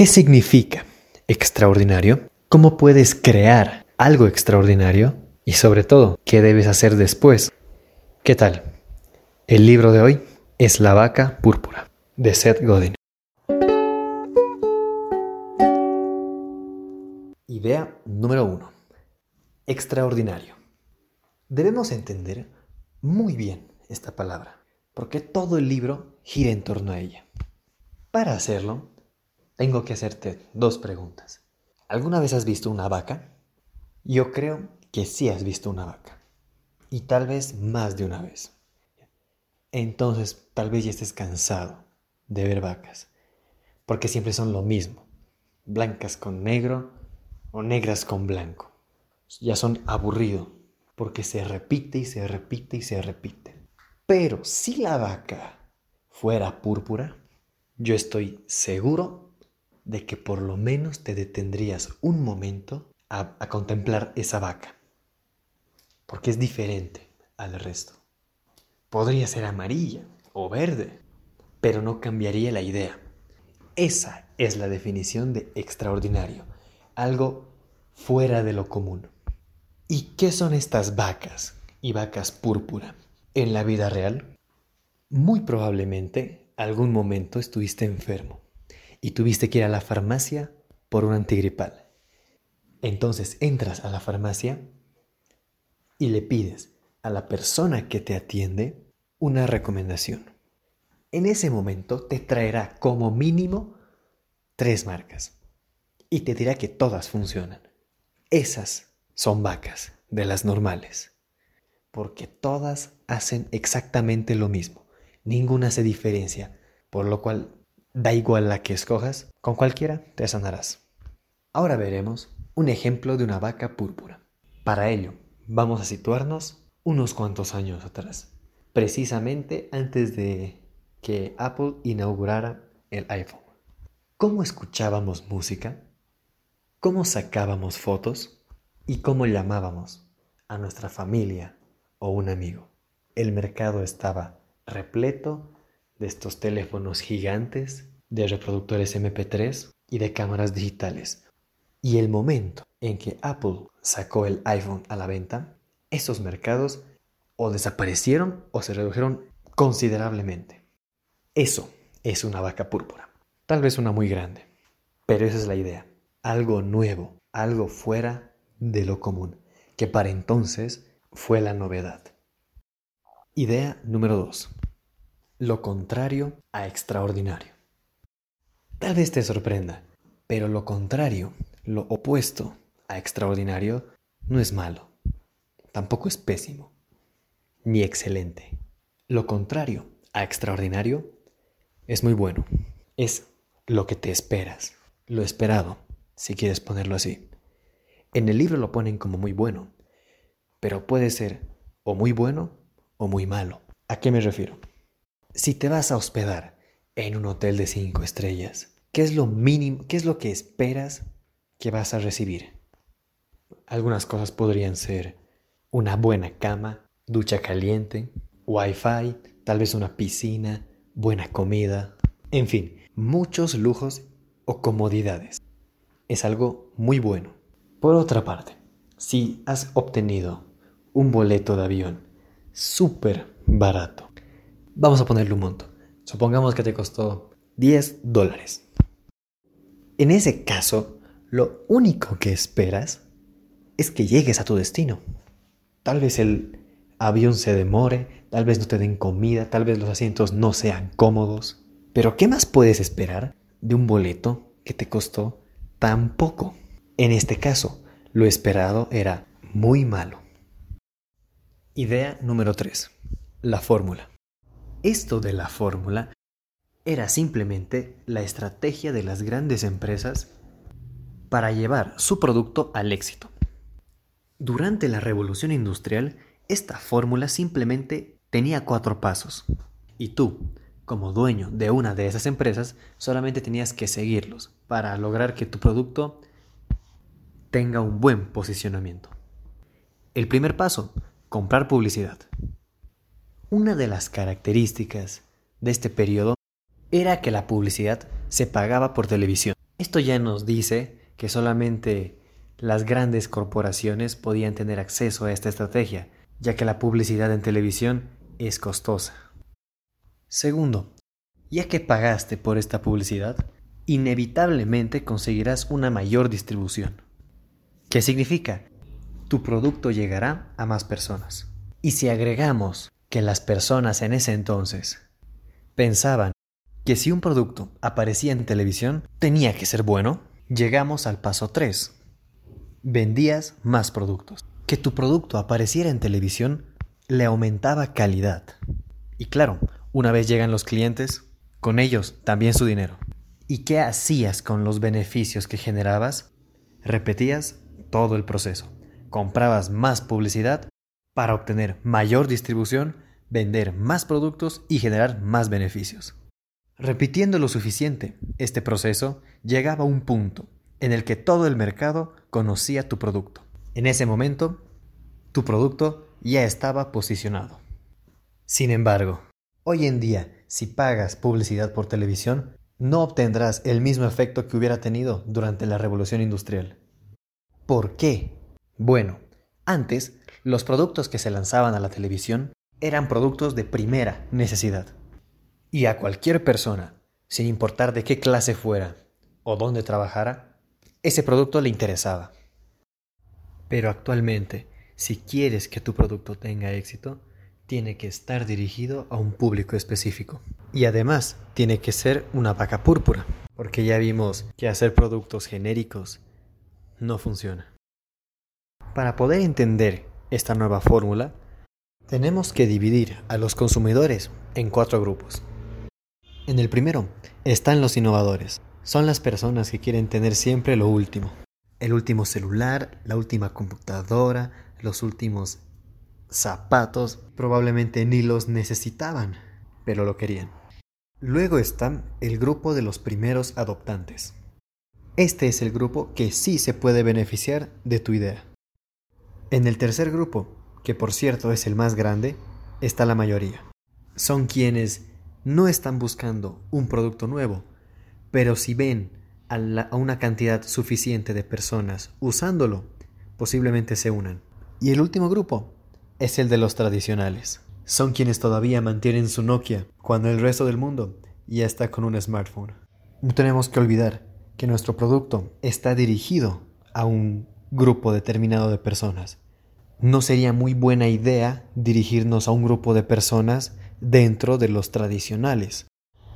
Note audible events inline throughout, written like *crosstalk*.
¿Qué significa extraordinario? ¿Cómo puedes crear algo extraordinario? Y sobre todo, ¿qué debes hacer después? ¿Qué tal? El libro de hoy es La vaca púrpura, de Seth Godin. Idea número uno. Extraordinario. Debemos entender muy bien esta palabra, porque todo el libro gira en torno a ella. Para hacerlo, tengo que hacerte dos preguntas. ¿Alguna vez has visto una vaca? Yo creo que sí has visto una vaca. Y tal vez más de una vez. Entonces, tal vez ya estés cansado de ver vacas. Porque siempre son lo mismo. Blancas con negro o negras con blanco. Ya son aburridos. Porque se repite y se repite y se repite. Pero si la vaca fuera púrpura, yo estoy seguro de que por lo menos te detendrías un momento a, contemplar esa vaca, porque es diferente al resto. Podría ser amarilla o verde, pero no cambiaría la idea. Esa es la definición de extraordinario, algo fuera de lo común. ¿Y qué son estas vacas y vacas púrpura? En la vida real, muy probablemente algún momento estuviste enfermo y tuviste que ir a la farmacia por un antigripal. Entonces entras a la farmacia y le pides a la persona que te atiende una recomendación. En ese momento te traerá como mínimo tres marcas y te dirá que todas funcionan. Esas son vacas de las normales, porque todas hacen exactamente lo mismo, ninguna se diferencia, por lo cual Da igual la que escojas, con cualquiera te sanarás. Ahora veremos un ejemplo de una vaca púrpura. Para ello, vamos a situarnos unos cuantos años atrás, precisamente antes de que Apple inaugurara el iPhone. ¿Cómo escuchábamos música? ¿Cómo sacábamos fotos? ¿Y cómo llamábamos a nuestra familia o un amigo? El mercado estaba repleto de estos teléfonos gigantes, de reproductores MP3 y de cámaras digitales. Y el momento en que Apple sacó el iPhone a la venta, esos mercados o desaparecieron o se redujeron considerablemente. Eso es una vaca púrpura. Tal vez una muy grande. Pero esa es la idea. Algo nuevo, algo fuera de lo común, que para entonces fue la novedad. Idea número 2 lo contrario a extraordinario. Tal vez te sorprenda, pero lo contrario, lo opuesto a extraordinario, no es malo, tampoco es pésimo, ni excelente. Lo contrario a extraordinario es muy bueno, es lo que te esperas, lo esperado, si quieres ponerlo así. En el libro lo ponen como muy bueno, pero puede ser o muy bueno o muy malo. ¿A qué me refiero? Si te vas a hospedar en un hotel de cinco estrellas, ¿qué es lo mínimo, qué es lo que esperas que vas a recibir? Algunas cosas podrían ser una buena cama, ducha caliente, wifi, tal vez una piscina, buena comida, en fin, muchos lujos o comodidades. Es algo muy bueno. Por otra parte, si has obtenido un boleto de avión súper barato, Vamos a ponerle un monto. Supongamos que te costó 10 dólares. En ese caso, lo único que esperas es que llegues a tu destino. Tal vez el avión se demore, tal vez no te den comida, tal vez los asientos no sean cómodos. Pero ¿qué más puedes esperar de un boleto que te costó tan poco? En este caso, lo esperado era muy malo. Idea número 3. La fórmula. Esto de la fórmula era simplemente la estrategia de las grandes empresas para llevar su producto al éxito. Durante la revolución industrial, esta fórmula simplemente tenía cuatro pasos y tú, como dueño de una de esas empresas, solamente tenías que seguirlos para lograr que tu producto tenga un buen posicionamiento. El primer paso, comprar publicidad. Una de las características de este periodo era que la publicidad se pagaba por televisión. Esto ya nos dice que solamente las grandes corporaciones podían tener acceso a esta estrategia, ya que la publicidad en televisión es costosa. Segundo, ya que pagaste por esta publicidad, inevitablemente conseguirás una mayor distribución. ¿Qué significa? Tu producto llegará a más personas. Y si agregamos que las personas en ese entonces pensaban que si un producto aparecía en televisión tenía que ser bueno, llegamos al paso 3. Vendías más productos. Que tu producto apareciera en televisión le aumentaba calidad. Y claro, una vez llegan los clientes, con ellos también su dinero. ¿Y qué hacías con los beneficios que generabas? Repetías todo el proceso. Comprabas más publicidad para obtener mayor distribución, vender más productos y generar más beneficios. Repitiendo lo suficiente, este proceso llegaba a un punto en el que todo el mercado conocía tu producto. En ese momento, tu producto ya estaba posicionado. Sin embargo, hoy en día, si pagas publicidad por televisión, no obtendrás el mismo efecto que hubiera tenido durante la revolución industrial. ¿Por qué? Bueno, antes los productos que se lanzaban a la televisión eran productos de primera necesidad. Y a cualquier persona, sin importar de qué clase fuera o dónde trabajara, ese producto le interesaba. Pero actualmente, si quieres que tu producto tenga éxito, tiene que estar dirigido a un público específico. Y además, tiene que ser una vaca púrpura, porque ya vimos que hacer productos genéricos no funciona. Para poder entender esta nueva fórmula, tenemos que dividir a los consumidores en cuatro grupos. En el primero están los innovadores. Son las personas que quieren tener siempre lo último. El último celular, la última computadora, los últimos zapatos probablemente ni los necesitaban, pero lo querían. Luego está el grupo de los primeros adoptantes. Este es el grupo que sí se puede beneficiar de tu idea. En el tercer grupo, que por cierto es el más grande, está la mayoría. Son quienes no están buscando un producto nuevo, pero si ven a, a, una cantidad suficiente de personas usándolo, posiblemente se unan. Y el último grupo es el de los tradicionales. Son quienes todavía mantienen su Nokia cuando el resto del mundo ya está con un smartphone. No tenemos que olvidar que nuestro producto está dirigido a un grupo determinado de personas. No sería muy buena idea dirigirnos a un grupo de personas dentro de los tradicionales.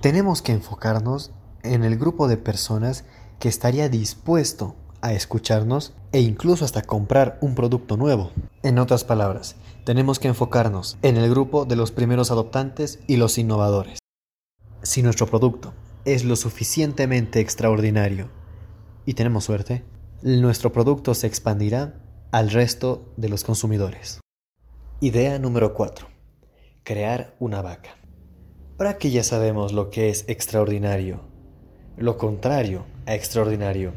Tenemos que enfocarnos en el grupo de personas que estaría dispuesto a escucharnos e incluso hasta comprar un producto nuevo. En otras palabras, tenemos que enfocarnos en el grupo de los primeros adoptantes y los innovadores. Si nuestro producto es lo suficientemente extraordinario y tenemos suerte, nuestro producto se expandirá al resto de los consumidores. Idea número 4. Crear una vaca. Ahora que ya sabemos lo que es extraordinario, lo contrario a extraordinario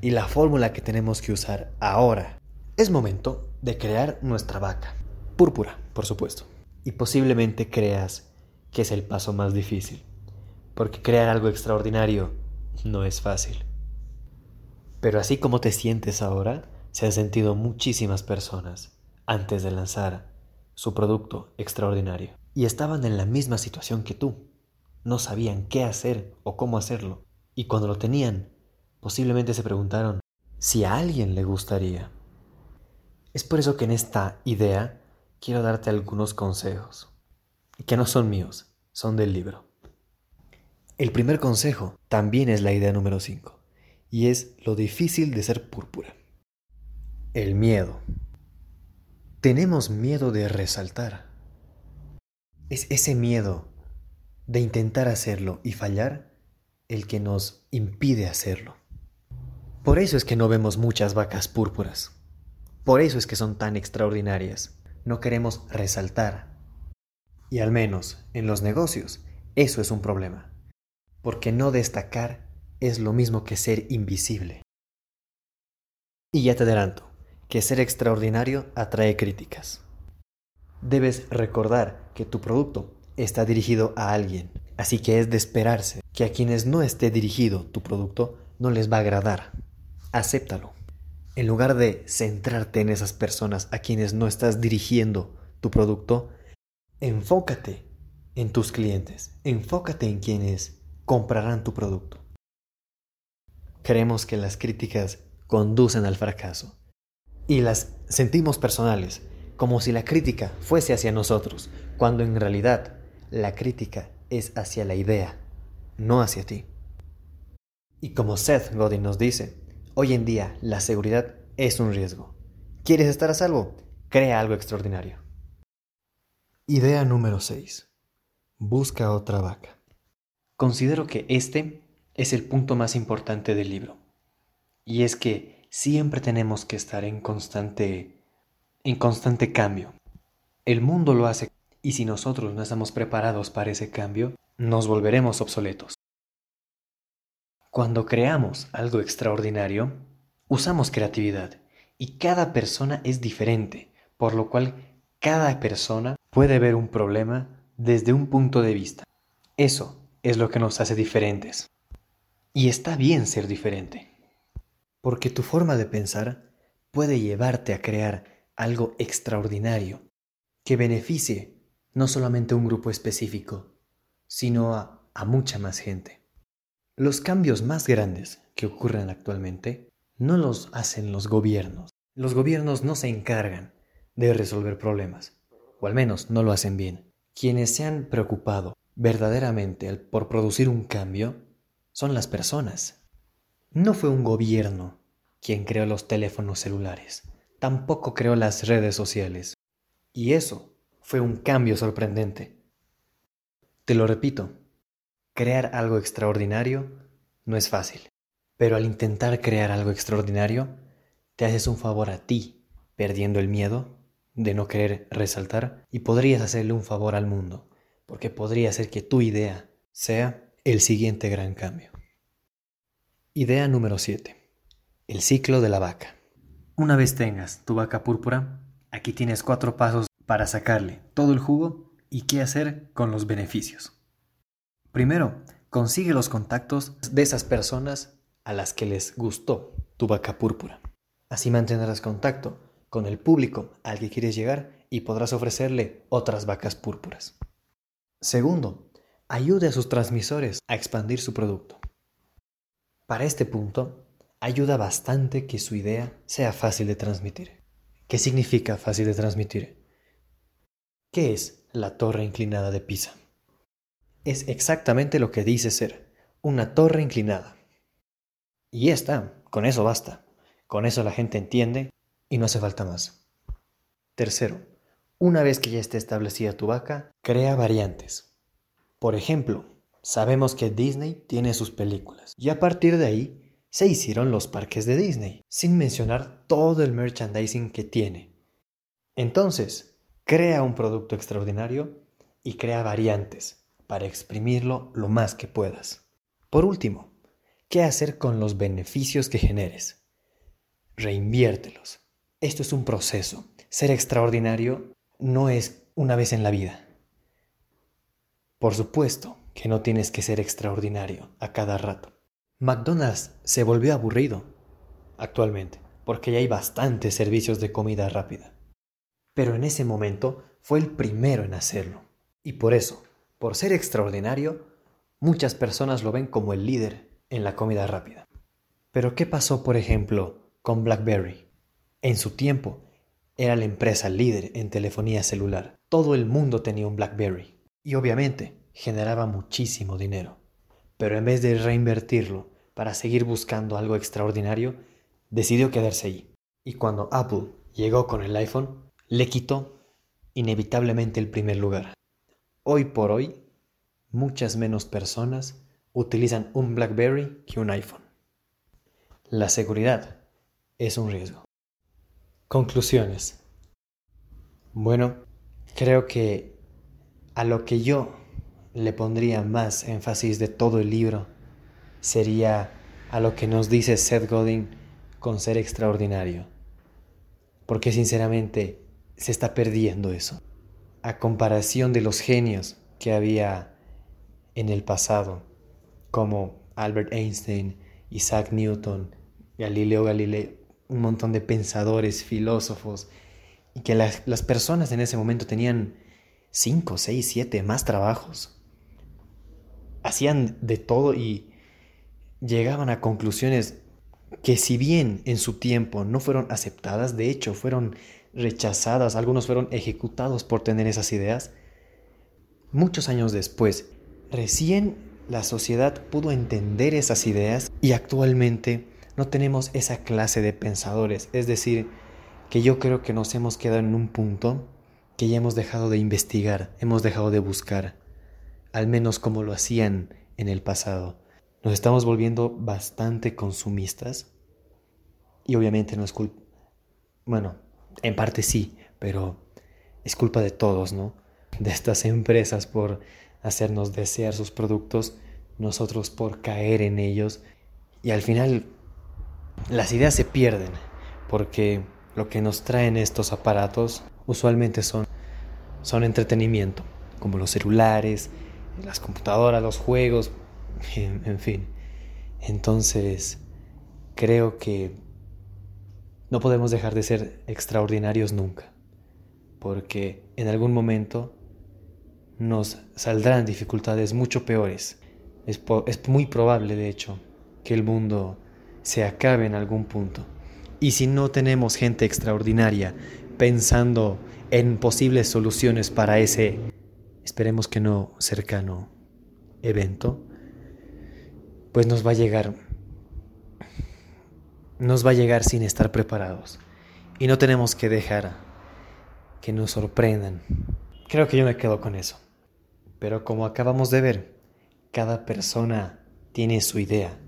y la fórmula que tenemos que usar ahora, es momento de crear nuestra vaca. Púrpura, por supuesto. Y posiblemente creas que es el paso más difícil, porque crear algo extraordinario no es fácil. Pero así como te sientes ahora, se han sentido muchísimas personas antes de lanzar su producto extraordinario. Y estaban en la misma situación que tú. No sabían qué hacer o cómo hacerlo. Y cuando lo tenían, posiblemente se preguntaron si a alguien le gustaría. Es por eso que en esta idea quiero darte algunos consejos, que no son míos, son del libro. El primer consejo también es la idea número 5 y es lo difícil de ser púrpura. El miedo. Tenemos miedo de resaltar. Es ese miedo de intentar hacerlo y fallar el que nos impide hacerlo. Por eso es que no vemos muchas vacas púrpuras. Por eso es que son tan extraordinarias. No queremos resaltar. Y al menos en los negocios, eso es un problema. Porque no destacar es lo mismo que ser invisible. Y ya te adelanto, que ser extraordinario atrae críticas. Debes recordar que tu producto está dirigido a alguien, así que es de esperarse que a quienes no esté dirigido tu producto no les va a agradar. Acéptalo. En lugar de centrarte en esas personas a quienes no estás dirigiendo tu producto, enfócate en tus clientes, enfócate en quienes comprarán tu producto. Creemos que las críticas conducen al fracaso y las sentimos personales, como si la crítica fuese hacia nosotros, cuando en realidad la crítica es hacia la idea, no hacia ti. Y como Seth Godin nos dice, hoy en día la seguridad es un riesgo. ¿Quieres estar a salvo? Crea algo extraordinario. Idea número 6. Busca otra vaca. Considero que este es el punto más importante del libro. Y es que siempre tenemos que estar en constante en constante cambio. El mundo lo hace y si nosotros no estamos preparados para ese cambio, nos volveremos obsoletos. Cuando creamos algo extraordinario, usamos creatividad y cada persona es diferente, por lo cual cada persona puede ver un problema desde un punto de vista. Eso es lo que nos hace diferentes. Y está bien ser diferente, porque tu forma de pensar puede llevarte a crear algo extraordinario que beneficie no solamente a un grupo específico, sino a, a mucha más gente. Los cambios más grandes que ocurren actualmente no los hacen los gobiernos. Los gobiernos no se encargan de resolver problemas, o al menos no lo hacen bien. Quienes se han preocupado verdaderamente por producir un cambio son las personas. No fue un gobierno quien creó los teléfonos celulares, tampoco creó las redes sociales. Y eso fue un cambio sorprendente. Te lo repito, crear algo extraordinario no es fácil, pero al intentar crear algo extraordinario, te haces un favor a ti, perdiendo el miedo de no querer resaltar y podrías hacerle un favor al mundo, porque podría ser que tu idea sea el siguiente gran cambio. Idea número 7. El ciclo de la vaca. Una vez tengas tu vaca púrpura, aquí tienes cuatro pasos para sacarle todo el jugo y qué hacer con los beneficios. Primero, consigue los contactos de esas personas a las que les gustó tu vaca púrpura. Así mantendrás contacto con el público al que quieres llegar y podrás ofrecerle otras vacas púrpuras. Segundo, ayude a sus transmisores a expandir su producto. Para este punto, ayuda bastante que su idea sea fácil de transmitir. ¿Qué significa fácil de transmitir? ¿Qué es la torre inclinada de Pisa? Es exactamente lo que dice ser, una torre inclinada. Y ya está, con eso basta. Con eso la gente entiende y no hace falta más. Tercero, una vez que ya esté establecida tu vaca, crea variantes. Por ejemplo, sabemos que Disney tiene sus películas y a partir de ahí se hicieron los parques de Disney, sin mencionar todo el merchandising que tiene. Entonces, crea un producto extraordinario y crea variantes para exprimirlo lo más que puedas. Por último, ¿qué hacer con los beneficios que generes? Reinviértelos. Esto es un proceso. Ser extraordinario no es una vez en la vida. Por supuesto que no tienes que ser extraordinario a cada rato. McDonald's se volvió aburrido actualmente, porque ya hay bastantes servicios de comida rápida. Pero en ese momento fue el primero en hacerlo. Y por eso, por ser extraordinario, muchas personas lo ven como el líder en la comida rápida. Pero ¿qué pasó, por ejemplo, con BlackBerry? En su tiempo, era la empresa líder en telefonía celular. Todo el mundo tenía un BlackBerry. Y obviamente generaba muchísimo dinero. Pero en vez de reinvertirlo para seguir buscando algo extraordinario, decidió quedarse ahí. Y cuando Apple llegó con el iPhone, le quitó inevitablemente el primer lugar. Hoy por hoy, muchas menos personas utilizan un BlackBerry que un iPhone. La seguridad es un riesgo. Conclusiones. Bueno, creo que a lo que yo le pondría más énfasis de todo el libro sería a lo que nos dice Seth Godin con ser extraordinario. Porque sinceramente se está perdiendo eso. A comparación de los genios que había en el pasado, como Albert Einstein Isaac Newton, Galileo Galilei, un montón de pensadores, filósofos, y que las, las personas en ese momento tenían cinco, seis, siete más trabajos. Hacían de todo y llegaban a conclusiones que si bien en su tiempo no fueron aceptadas, de hecho fueron rechazadas, algunos fueron ejecutados por tener esas ideas, muchos años después, recién la sociedad pudo entender esas ideas y actualmente no tenemos esa clase de pensadores, es decir, que yo creo que nos hemos quedado en un punto que ya hemos dejado de investigar, hemos dejado de buscar, al menos como lo hacían en el pasado. Nos estamos volviendo bastante consumistas y obviamente no es culpa, bueno, en parte sí, pero es culpa de todos, ¿no? De estas empresas por hacernos desear sus productos, nosotros por caer en ellos y al final las ideas se pierden porque lo que nos traen estos aparatos usualmente son, son entretenimiento, como los celulares, las computadoras, los juegos, *laughs* en, fin. Entonces, creo que no podemos dejar de ser extraordinarios nunca, porque en algún momento nos saldrán dificultades mucho peores. Es, muy probable, de hecho, que el mundo se acabe en algún punto. Y si no tenemos gente extraordinaria pensando en posibles soluciones para ese, esperemos que no cercano, evento, pues nos va a llegar, nos va a llegar sin estar preparados. Y no tenemos que dejar que nos sorprendan. Creo que yo me quedo con eso. Pero como acabamos de ver, cada persona tiene su idea.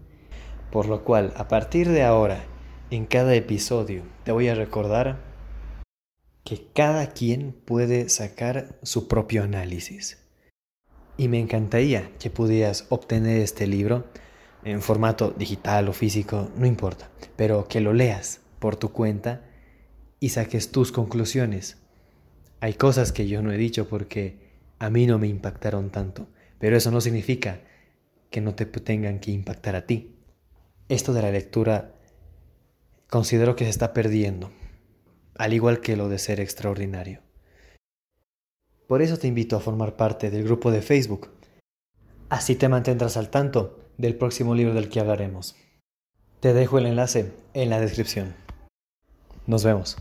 Por lo cual, a partir de ahora, en cada episodio, te voy a recordar que cada quien puede sacar su propio análisis. Y me encantaría que pudieras obtener este libro en formato digital o físico, no importa, pero que lo leas por tu cuenta y saques tus conclusiones. Hay cosas que yo no he dicho porque a mí no me impactaron tanto, pero eso no significa que no te tengan que impactar a ti. Esto de la lectura considero que se está perdiendo, al igual que lo de ser extraordinario. Por eso te invito a formar parte del grupo de Facebook. Así te mantendrás al tanto del próximo libro del que hablaremos. Te dejo el enlace en la descripción. Nos vemos.